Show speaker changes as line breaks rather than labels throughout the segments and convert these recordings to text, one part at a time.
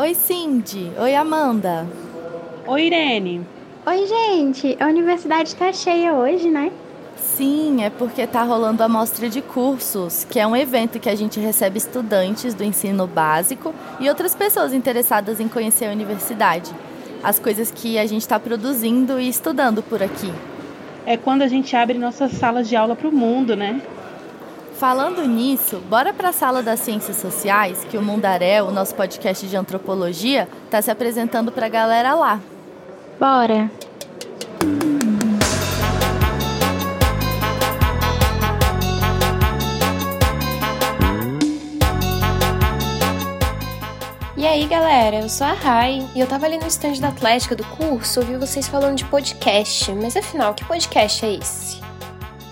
Oi, Cindy. Oi, Amanda.
Oi, Irene.
Oi, gente. A universidade tá cheia hoje, né?
Sim, é porque tá rolando a mostra de cursos, que é um evento que a gente recebe estudantes do ensino básico e outras pessoas interessadas em conhecer a universidade. As coisas que a gente está produzindo e estudando por aqui.
É quando a gente abre nossas salas de aula para o mundo, né?
Falando nisso, bora para a sala das ciências sociais, que o Mundaré, o nosso podcast de antropologia, está se apresentando para a galera lá.
Bora!
E aí, galera, eu sou a Rai e eu tava ali no stand da Atlética do curso, ouvi vocês falando de podcast, mas afinal, que podcast é esse?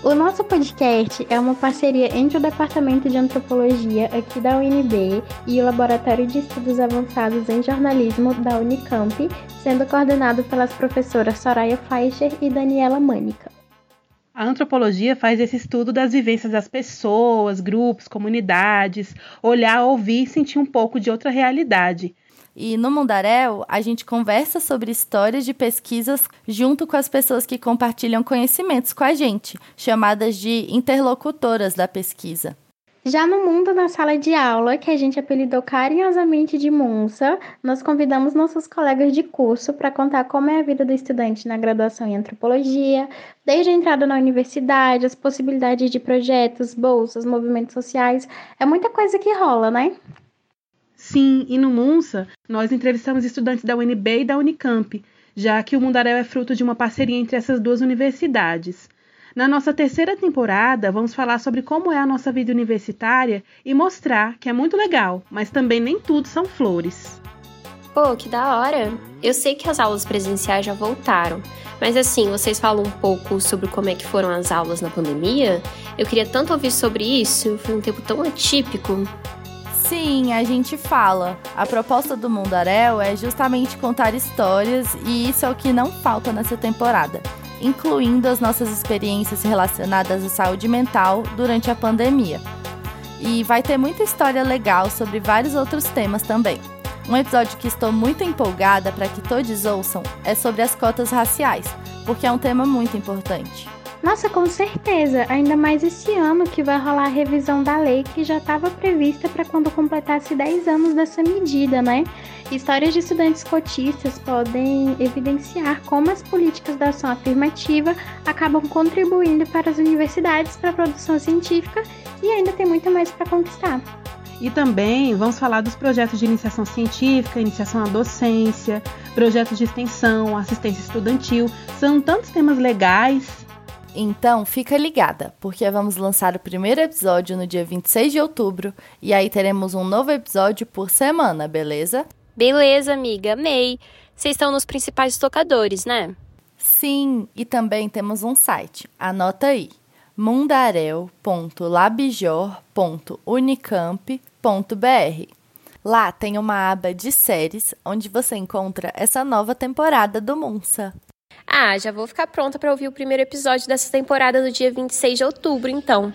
O nosso podcast é uma parceria entre o Departamento de Antropologia aqui da UNB e o Laboratório de Estudos Avançados em Jornalismo da Unicamp, sendo coordenado pelas professoras Soraya Feicher e Daniela Mânica.
A antropologia faz esse estudo das vivências das pessoas, grupos, comunidades, olhar, ouvir e sentir um pouco de outra realidade.
E no Mundaréu, a gente conversa sobre histórias de pesquisas junto com as pessoas que compartilham conhecimentos com a gente, chamadas de interlocutoras da pesquisa.
Já no mundo na sala de aula, que a gente apelidou carinhosamente de Munsa, nós convidamos nossos colegas de curso para contar como é a vida do estudante na graduação em antropologia, desde a entrada na universidade, as possibilidades de projetos, bolsas, movimentos sociais. É muita coisa que rola, né?
Sim, e no Munsa, nós entrevistamos estudantes da UNB e da Unicamp, já que o Mundaréu é fruto de uma parceria entre essas duas universidades. Na nossa terceira temporada, vamos falar sobre como é a nossa vida universitária e mostrar que é muito legal, mas também nem tudo são flores.
Pô, que da hora! Eu sei que as aulas presenciais já voltaram, mas assim, vocês falam um pouco sobre como é que foram as aulas na pandemia? Eu queria tanto ouvir sobre isso, foi um tempo tão atípico.
Sim, a gente fala. A proposta do Mundaréu é justamente contar histórias e isso é o que não falta nessa temporada incluindo as nossas experiências relacionadas à saúde mental durante a pandemia. E vai ter muita história legal sobre vários outros temas também. Um episódio que estou muito empolgada para que todos ouçam é sobre as cotas raciais, porque é um tema muito importante.
Nossa, com certeza, ainda mais esse ano que vai rolar a revisão da lei que já estava prevista para quando completasse 10 anos dessa medida, né? Histórias de estudantes cotistas podem evidenciar como as políticas da ação afirmativa acabam contribuindo para as universidades para a produção científica e ainda tem muito mais para conquistar.
E também vamos falar dos projetos de iniciação científica, iniciação à docência, projetos de extensão, assistência estudantil. São tantos temas legais
então, fica ligada, porque vamos lançar o primeiro episódio no dia 26 de outubro e aí teremos um novo episódio por semana, beleza?
Beleza, amiga, amei. Vocês estão nos principais tocadores, né?
Sim, e também temos um site. Anota aí: mundarel.labjor.unicamp.br. Lá tem uma aba de séries onde você encontra essa nova temporada do Munsa.
Ah, já vou ficar pronta para ouvir o primeiro episódio dessa temporada no dia 26 de outubro, então.